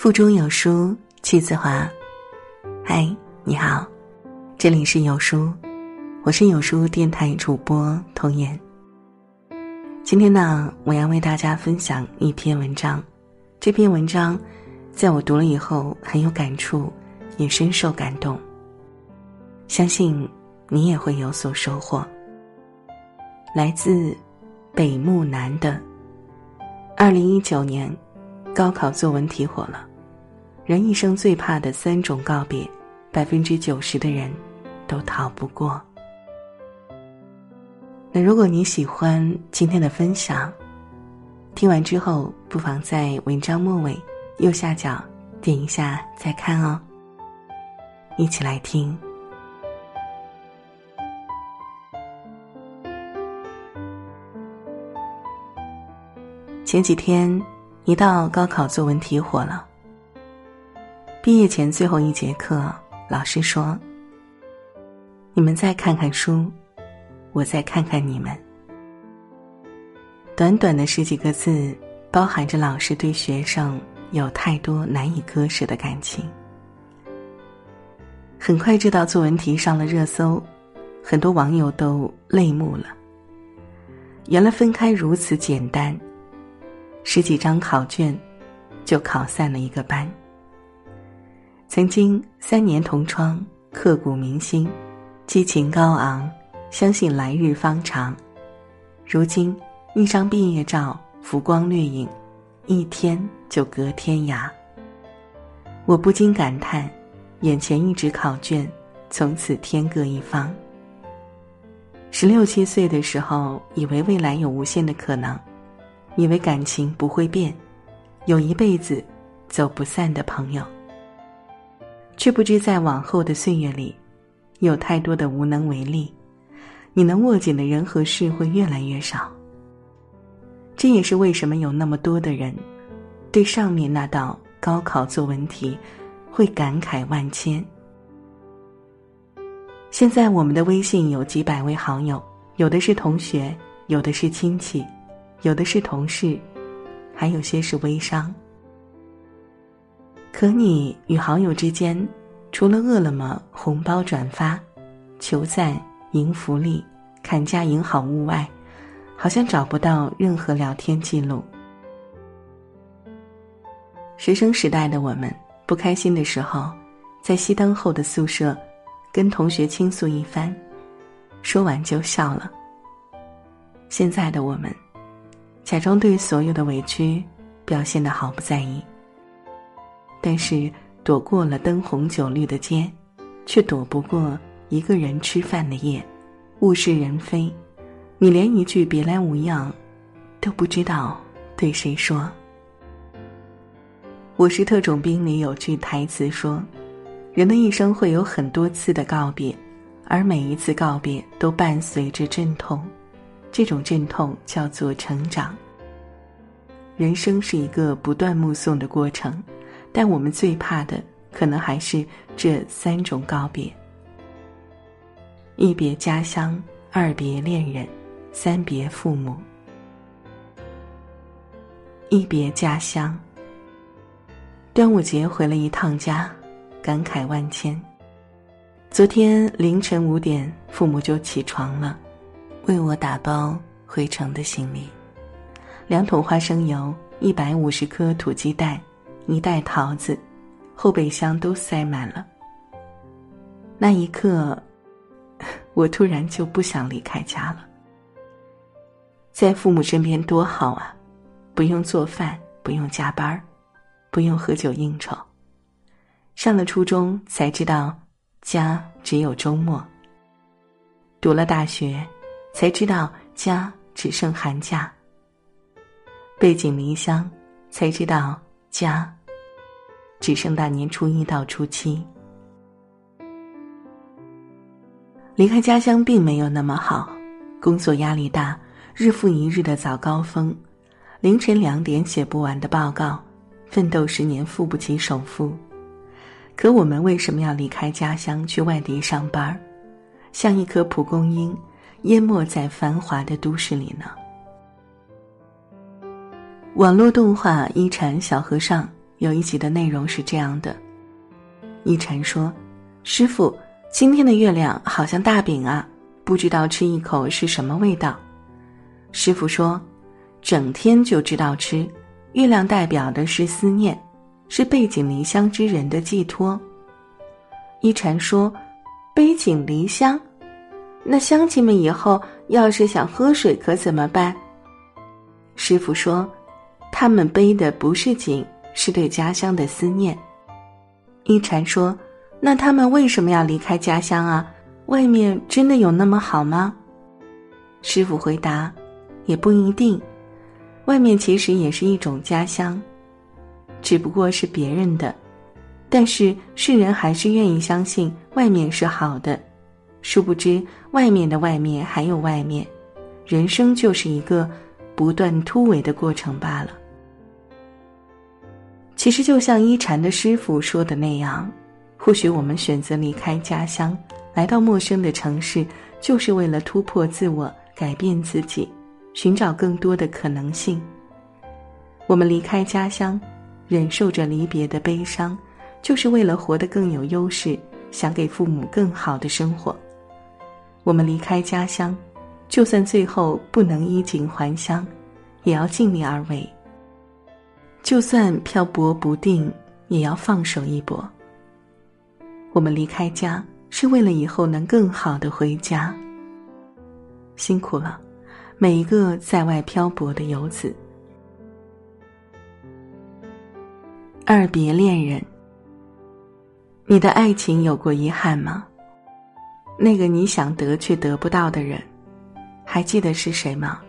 腹中有书气自华。嗨，你好，这里是有书，我是有书电台主播童言。今天呢，我要为大家分享一篇文章。这篇文章，在我读了以后很有感触，也深受感动。相信你也会有所收获。来自北木南的，二零一九年高考作文题火了。人一生最怕的三种告别，百分之九十的人都逃不过。那如果你喜欢今天的分享，听完之后不妨在文章末尾右下角点一下再看哦。一起来听。前几天，一道高考作文题火了。毕业前最后一节课，老师说：“你们再看看书，我再看看你们。”短短的十几个字，包含着老师对学生有太多难以割舍的感情。很快，这道作文题上了热搜，很多网友都泪目了。原来分开如此简单，十几张考卷，就考散了一个班。曾经三年同窗，刻骨铭心，激情高昂，相信来日方长。如今一张毕业照，浮光掠影，一天就隔天涯。我不禁感叹，眼前一纸考卷，从此天各一方。十六七岁的时候，以为未来有无限的可能，以为感情不会变，有一辈子走不散的朋友。却不知在往后的岁月里，有太多的无能为力，你能握紧的人和事会越来越少。这也是为什么有那么多的人，对上面那道高考作文题，会感慨万千。现在我们的微信有几百位好友，有的是同学，有的是亲戚，有的是同事，还有些是微商。可你与好友之间，除了饿了么红包转发、求赞赢福利、砍价赢好物外，好像找不到任何聊天记录。学生时代的我们，不开心的时候，在熄灯后的宿舍，跟同学倾诉一番，说完就笑了。现在的我们，假装对所有的委屈表现得毫不在意。但是躲过了灯红酒绿的街，却躲不过一个人吃饭的夜。物是人非，你连一句别来无恙都不知道对谁说。我是特种兵里有句台词说：“人的一生会有很多次的告别，而每一次告别都伴随着阵痛，这种阵痛叫做成长。人生是一个不断目送的过程。”但我们最怕的，可能还是这三种告别：一别家乡，二别恋人，三别父母。一别家乡。端午节回了一趟家，感慨万千。昨天凌晨五点，父母就起床了，为我打包回程的行李：两桶花生油，一百五十颗土鸡蛋。一袋桃子，后备箱都塞满了。那一刻，我突然就不想离开家了。在父母身边多好啊，不用做饭，不用加班不用喝酒应酬。上了初中才知道，家只有周末。读了大学，才知道家只剩寒假。背井离乡，才知道。家，只剩大年初一到初七。离开家乡并没有那么好，工作压力大，日复一日的早高峰，凌晨两点写不完的报告，奋斗十年付不起首付。可我们为什么要离开家乡去外地上班儿像一颗蒲公英，淹没在繁华的都市里呢？网络动画《一禅小和尚》有一集的内容是这样的：一禅说：“师傅，今天的月亮好像大饼啊，不知道吃一口是什么味道。”师傅说：“整天就知道吃，月亮代表的是思念，是背井离乡之人的寄托。”一禅说：“背井离乡，那乡亲们以后要是想喝水可怎么办？”师傅说。他们背的不是井，是对家乡的思念。一禅说：“那他们为什么要离开家乡啊？外面真的有那么好吗？”师傅回答：“也不一定，外面其实也是一种家乡，只不过是别人的。但是世人还是愿意相信外面是好的，殊不知外面的外面还有外面。人生就是一个不断突围的过程罢了。”其实就像一禅的师傅说的那样，或许我们选择离开家乡，来到陌生的城市，就是为了突破自我、改变自己，寻找更多的可能性。我们离开家乡，忍受着离别的悲伤，就是为了活得更有优势，想给父母更好的生活。我们离开家乡，就算最后不能衣锦还乡，也要尽力而为。就算漂泊不定，也要放手一搏。我们离开家，是为了以后能更好的回家。辛苦了，每一个在外漂泊的游子。二别恋人，你的爱情有过遗憾吗？那个你想得却得不到的人，还记得是谁吗？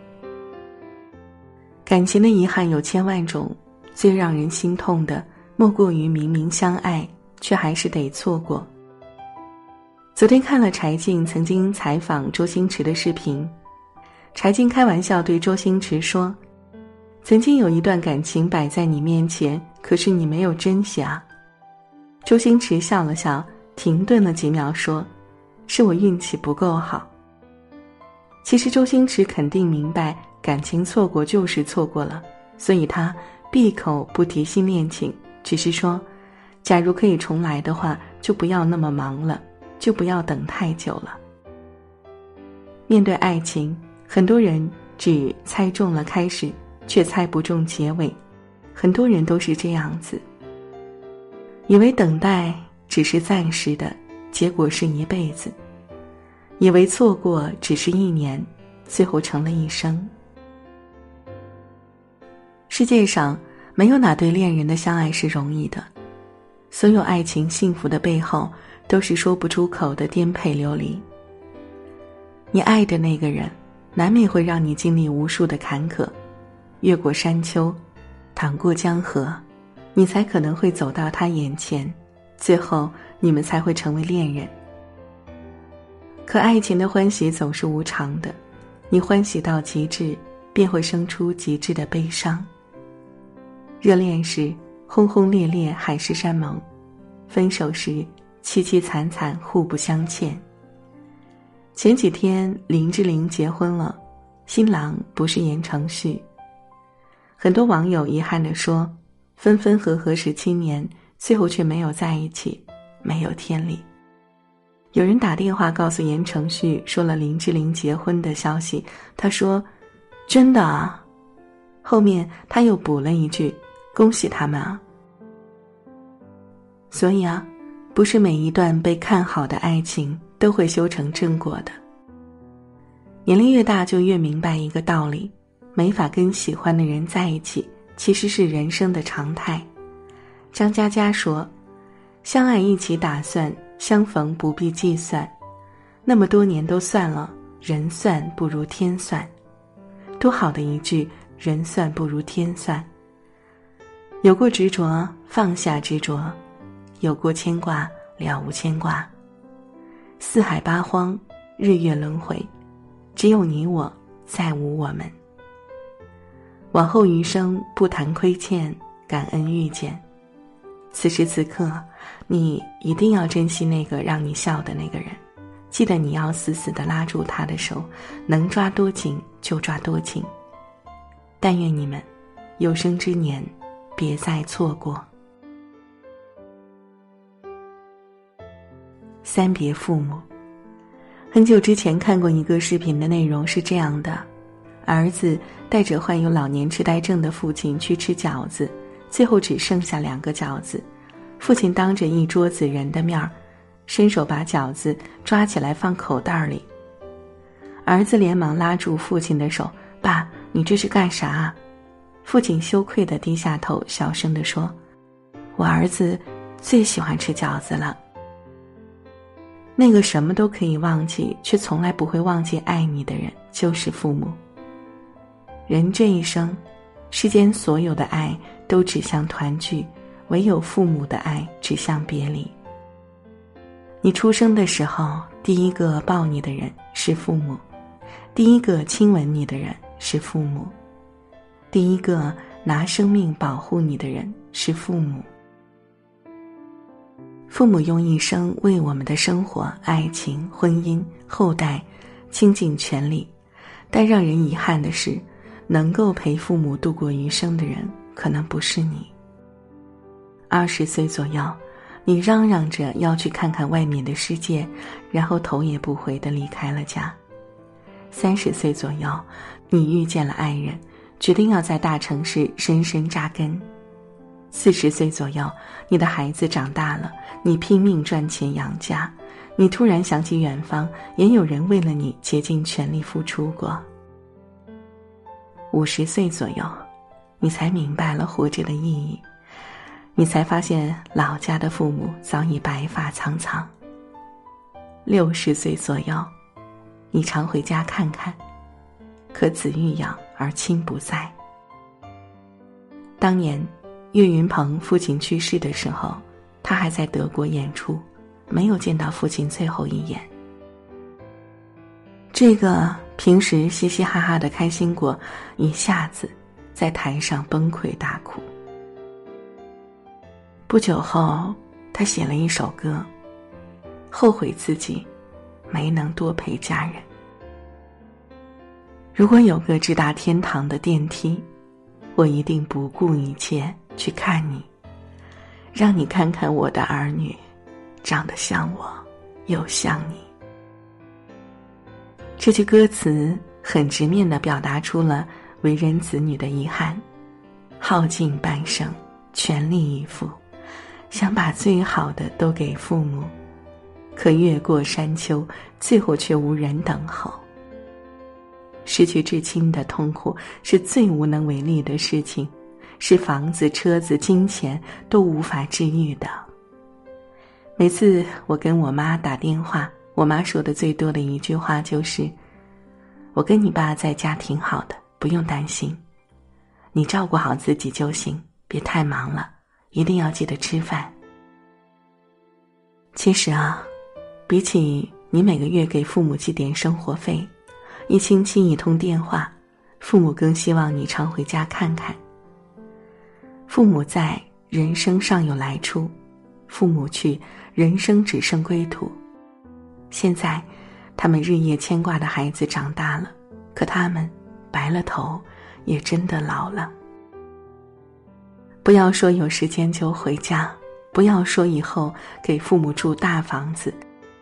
感情的遗憾有千万种。最让人心痛的，莫过于明明相爱，却还是得错过。昨天看了柴静曾经采访周星驰的视频，柴静开玩笑对周星驰说：“曾经有一段感情摆在你面前，可是你没有珍惜啊。”周星驰笑了笑，停顿了几秒，说：“是我运气不够好。”其实周星驰肯定明白，感情错过就是错过了，所以他。闭口不提新恋情，只是说，假如可以重来的话，就不要那么忙了，就不要等太久了。面对爱情，很多人只猜中了开始，却猜不中结尾。很多人都是这样子，以为等待只是暂时的，结果是一辈子；以为错过只是一年，最后成了一生。世界上没有哪对恋人的相爱是容易的，所有爱情幸福的背后都是说不出口的颠沛流离。你爱的那个人，难免会让你经历无数的坎坷，越过山丘，淌过江河，你才可能会走到他眼前，最后你们才会成为恋人。可爱情的欢喜总是无常的，你欢喜到极致，便会生出极致的悲伤。热恋时轰轰烈烈，海誓山盟；分手时凄凄惨惨，互不相欠。前几天林志玲结婚了，新郎不是言承旭。很多网友遗憾地说：“分分合合十七年，最后却没有在一起，没有天理。”有人打电话告诉言承旭，说了林志玲结婚的消息。他说：“真的啊。”后面他又补了一句。恭喜他们啊！所以啊，不是每一段被看好的爱情都会修成正果的。年龄越大，就越明白一个道理：没法跟喜欢的人在一起，其实是人生的常态。张嘉佳说：“相爱一起打算，相逢不必计算。那么多年都算了，人算不如天算。多好的一句‘人算不如天算’。”有过执着，放下执着；有过牵挂，了无牵挂。四海八荒，日月轮回，只有你我，再无我们。往后余生，不谈亏欠，感恩遇见。此时此刻，你一定要珍惜那个让你笑的那个人，记得你要死死的拉住他的手，能抓多紧就抓多紧。但愿你们有生之年。别再错过。三别父母，很久之前看过一个视频的内容是这样的：儿子带着患有老年痴呆症的父亲去吃饺子，最后只剩下两个饺子。父亲当着一桌子人的面儿，伸手把饺子抓起来放口袋里。儿子连忙拉住父亲的手：“爸，你这是干啥？”父亲羞愧的低下头，小声的说：“我儿子最喜欢吃饺子了。”那个什么都可以忘记，却从来不会忘记爱你的人，就是父母。人这一生，世间所有的爱都指向团聚，唯有父母的爱指向别离。你出生的时候，第一个抱你的人是父母，第一个亲吻你的人是父母。第一个拿生命保护你的人是父母。父母用一生为我们的生活、爱情、婚姻、后代倾尽全力，但让人遗憾的是，能够陪父母度过余生的人可能不是你。二十岁左右，你嚷嚷着要去看看外面的世界，然后头也不回的离开了家。三十岁左右，你遇见了爱人。决定要在大城市深深扎根。四十岁左右，你的孩子长大了，你拼命赚钱养家，你突然想起远方也有人为了你竭尽全力付出过。五十岁左右，你才明白了活着的意义，你才发现老家的父母早已白发苍苍。六十岁左右，你常回家看看。可子欲养而亲不在。当年，岳云鹏父亲去世的时候，他还在德国演出，没有见到父亲最后一眼。这个平时嘻嘻哈哈的开心果，一下子在台上崩溃大哭。不久后，他写了一首歌，后悔自己没能多陪家人。如果有个直达天堂的电梯，我一定不顾一切去看你，让你看看我的儿女，长得像我，又像你。这句歌词很直面的表达出了为人子女的遗憾，耗尽半生，全力以赴，想把最好的都给父母，可越过山丘，最后却无人等候。失去至亲的痛苦是最无能为力的事情，是房子、车子、金钱都无法治愈的。每次我跟我妈打电话，我妈说的最多的一句话就是：“我跟你爸在家挺好的，不用担心，你照顾好自己就行，别太忙了，一定要记得吃饭。”其实啊，比起你每个月给父母寄点生活费。一星期一通电话，父母更希望你常回家看看。父母在，人生尚有来处；父母去，人生只剩归途。现在，他们日夜牵挂的孩子长大了，可他们白了头，也真的老了。不要说有时间就回家，不要说以后给父母住大房子，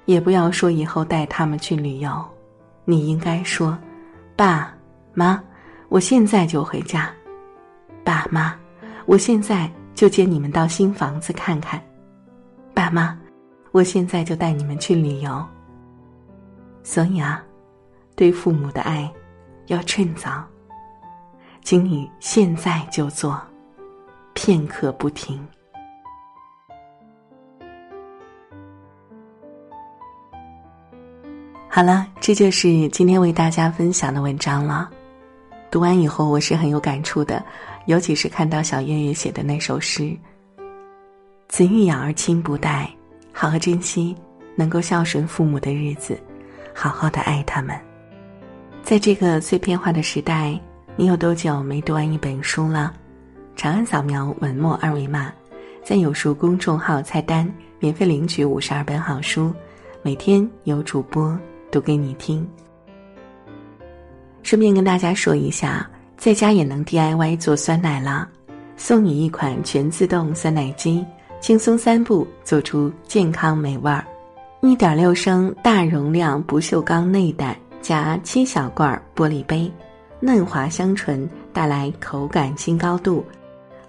也不要说以后带他们去旅游。你应该说：“爸妈，我现在就回家。爸妈，我现在就接你们到新房子看看。爸妈，我现在就带你们去旅游。所以啊，对父母的爱要趁早，请你现在就做，片刻不停。”好了，这就是今天为大家分享的文章了。读完以后，我是很有感触的，尤其是看到小月月写的那首诗：“子欲养而亲不待，好好珍惜能够孝顺父母的日子，好好的爱他们。”在这个碎片化的时代，你有多久没读完一本书了？长按扫描文末二维码，在有书公众号菜单免费领取五十二本好书，每天有主播。读给你听。顺便跟大家说一下，在家也能 DIY 做酸奶啦，送你一款全自动酸奶机，轻松三步做出健康美味儿。一点六升大容量不锈钢内胆加七小罐玻璃杯，嫩滑香醇，带来口感新高度。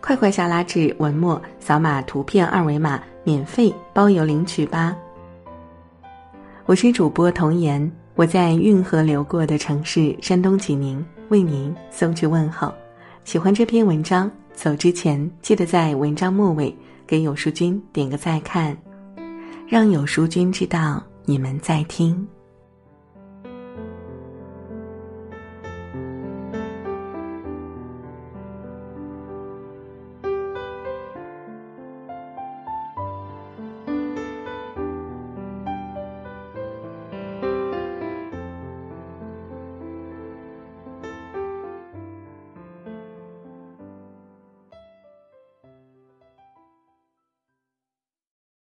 快快下拉至文末，扫码图片二维码，免费包邮领取吧。我是主播童颜，我在运河流过的城市山东济宁为您送去问候。喜欢这篇文章，走之前记得在文章末尾给有书君点个再看。让有书君知道你们在听。